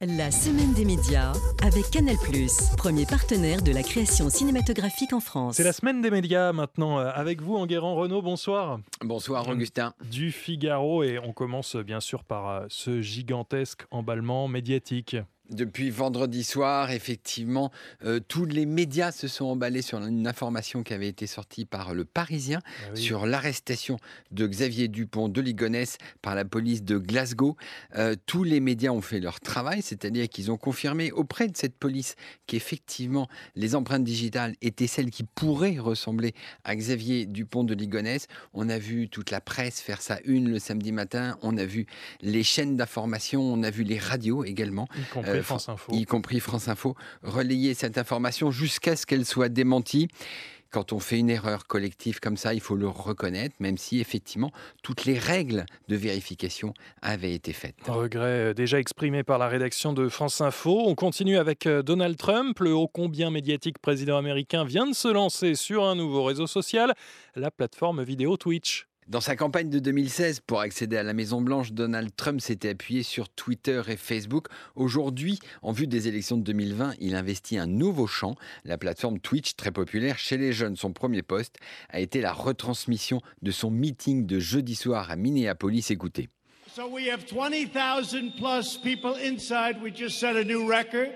La semaine des médias avec Canal+, premier partenaire de la création cinématographique en France. C'est la semaine des médias maintenant euh, avec vous Enguerrand Renault, bonsoir. Bonsoir Augustin. Du Figaro et on commence bien sûr par euh, ce gigantesque emballement médiatique. Depuis vendredi soir, effectivement, euh, tous les médias se sont emballés sur une information qui avait été sortie par le Parisien Ah oui. sur l'arrestation de Xavier Dupont de Ligonnès par la police de Glasgow. Euh, tous les médias ont fait leur travail, c'est-à-dire qu'ils ont confirmé auprès de cette police qu'effectivement les empreintes digitales étaient celles qui pourraient ressembler à Xavier Dupont de Ligonnès. On a vu toute la presse faire sa une le samedi matin, on a vu les chaînes d'information, on a vu les radios également Y compris France Info. y compris France Info, relayer cette information jusqu'à ce qu'elle soit démentie. Quand on fait une erreur collective comme ça, il faut le reconnaître, même si effectivement toutes les règles de vérification avaient été faites. Un regret euh, déjà exprimé par la rédaction de France Info. On continue avec euh, Donald Trump. Le ô combien médiatique président américain vient de se lancer sur un nouveau réseau social, la plateforme vidéo Twitch. Dans sa campagne de 2016 pour accéder à la Maison-Blanche, Donald Trump s'était appuyé sur Twitter et Facebook. Aujourd'hui, en vue des élections de 2020, il investit un nouveau champ, la plateforme Twitch, très populaire chez les jeunes. Son premier poste a été la retransmission de son meeting de jeudi soir à Minneapolis. Écoutez. So we have 20,000 plus people inside. We just set a new record.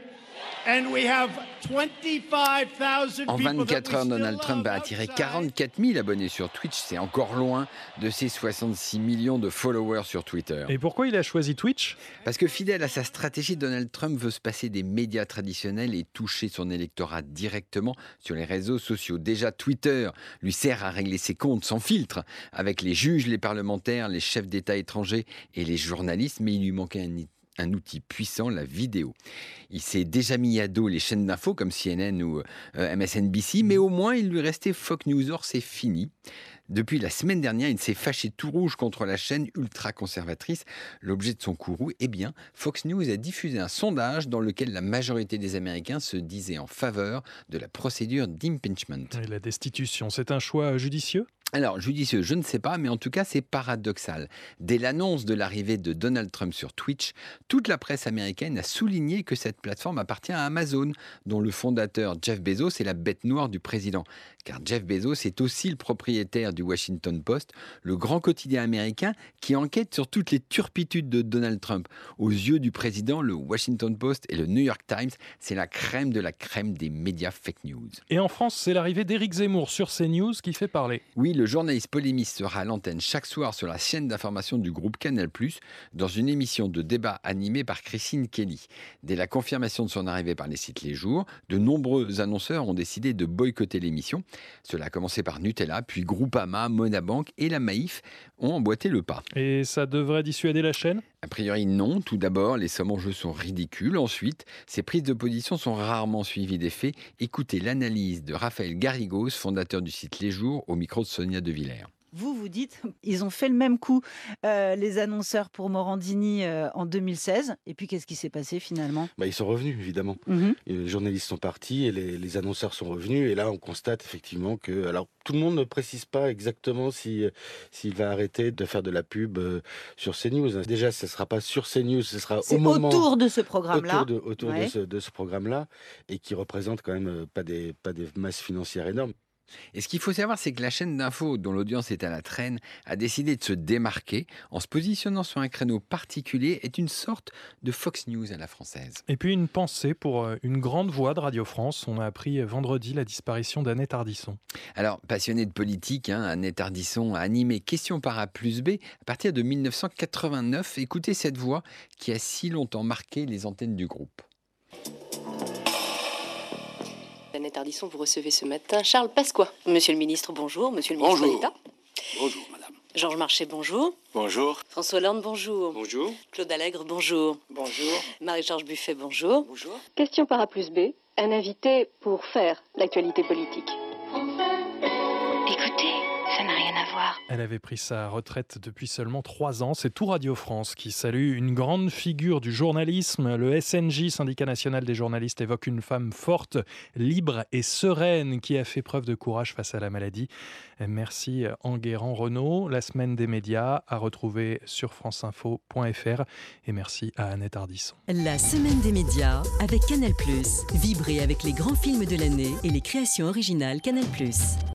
En people that 24 we heures, Donald Trump a attiré outside. 44 000 abonnés sur Twitch. C'est encore loin de ses 66 millions de followers sur Twitter. Et pourquoi il a choisi Twitch? Parce que fidèle à sa stratégie, Donald Trump veut se passer des médias traditionnels et toucher son électorat directement sur les réseaux sociaux. Déjà, Twitter lui sert à régler ses comptes sans filtre avec les juges, les parlementaires, les chefs d'État étrangers et les journalistes, mais il lui manquait un un outil puissant, la vidéo. Il s'est déjà mis à dos les chaînes d'infos comme CNN ou euh, MSNBC, mais au moins il lui restait Fox News. Or, c'est fini. Depuis la semaine dernière, il s'est fâché tout rouge contre la chaîne ultra-conservatrice. L'objet de son courroux, eh bien, Fox News a diffusé un sondage dans lequel la majorité des Américains se disaient en faveur de la procédure d'impeachment. Et La destitution, c'est un choix judicieux? Alors, judicieux, je ne sais pas, mais en tout cas, c'est paradoxal. Dès l'annonce de l'arrivée de Donald Trump sur Twitch, toute la presse américaine a souligné que cette plateforme appartient à Amazon, dont le fondateur Jeff Bezos est la bête noire du président. Car Jeff Bezos est aussi le propriétaire du Washington Post, le grand quotidien américain qui enquête sur toutes les turpitudes de Donald Trump. Aux yeux du président, le Washington Post et le New York Times, c'est la crème de la crème des médias fake news. Et en France, c'est l'arrivée d'Éric Zemmour sur CNews qui fait parler. Oui, le journaliste polémiste sera à l'antenne chaque soir sur la chaîne d'information du groupe Canal+, dans une émission de débat animée par Christine Kelly. Dès la confirmation de son arrivée par les sites Les Jours, de nombreux annonceurs ont décidé de boycotter l'émission. Cela a commencé par Nutella, puis Groupama, Monabank et la Maïf ont emboîté le pas. Et ça devrait dissuader la chaîne? A priori, non. Tout d'abord, les sommes en jeu sont ridicules. Ensuite, ces prises de position sont rarement suivies des. Écoutez l'analyse de Raphaël Garrigos, fondateur du site Les Jours, au micro de Sonia De Villers. Vous vous dites, ils ont fait le même coup, euh, les annonceurs pour Morandini euh, en 2016. Et puis qu'est-ce qui s'est passé finalement? Bah, ils sont revenus, évidemment. Mhm. Les journalistes sont partis et les, les annonceurs sont revenus. Et là, on constate effectivement que. Alors, tout le monde ne précise pas exactement si, euh, s'il va arrêter de faire de la pub euh, sur CNews. Déjà, ce ne sera pas sur CNews, ce sera au moment. autour de ce programme-là. autour de, autour de Ouais. ce, de ce programme-là et qui représente quand même pas des, pas des masses financières énormes. Et ce qu'il faut savoir, c'est que la chaîne d'info, dont l'audience est à la traîne, a décidé de se démarquer en se positionnant sur un créneau particulier, est une sorte de Fox News à la française. Et puis une pensée pour euh, une grande voix de Radio France. On a appris vendredi la disparition d'Annette Ardisson. Alors, passionné de politique, hein, Annette Ardisson a animé Question par A plus B à partir de 1989. Écoutez cette voix qui a si longtemps marqué les antennes du groupe. Ardisson, vous recevez ce matin Charles Pasqua. Monsieur le ministre, bonjour. Monsieur le ministre Bonjour. d'État. Bonjour, madame. Georges Marchais, bonjour. Bonjour. François Hollande, bonjour. Bonjour. Claude Allègre, bonjour. Bonjour. Marie-Georges Buffet, bonjour. Bonjour. Question par A plus B, un invité pour faire l'actualité politique. Écoutez, revoir. Elle avait pris sa retraite depuis seulement trois ans. C'est tout Radio France qui salue une grande figure du journalisme. Le SNJ, Syndicat national des journalistes, évoque une femme forte, libre et sereine qui a fait preuve de courage face à la maladie. Merci Enguerrand Renault. La semaine des médias à retrouver sur franceinfo.fr. Et merci à Annette Ardisson. La semaine des médias avec Canal+. Vibrez avec les grands films de l'année et les créations originales Canal+.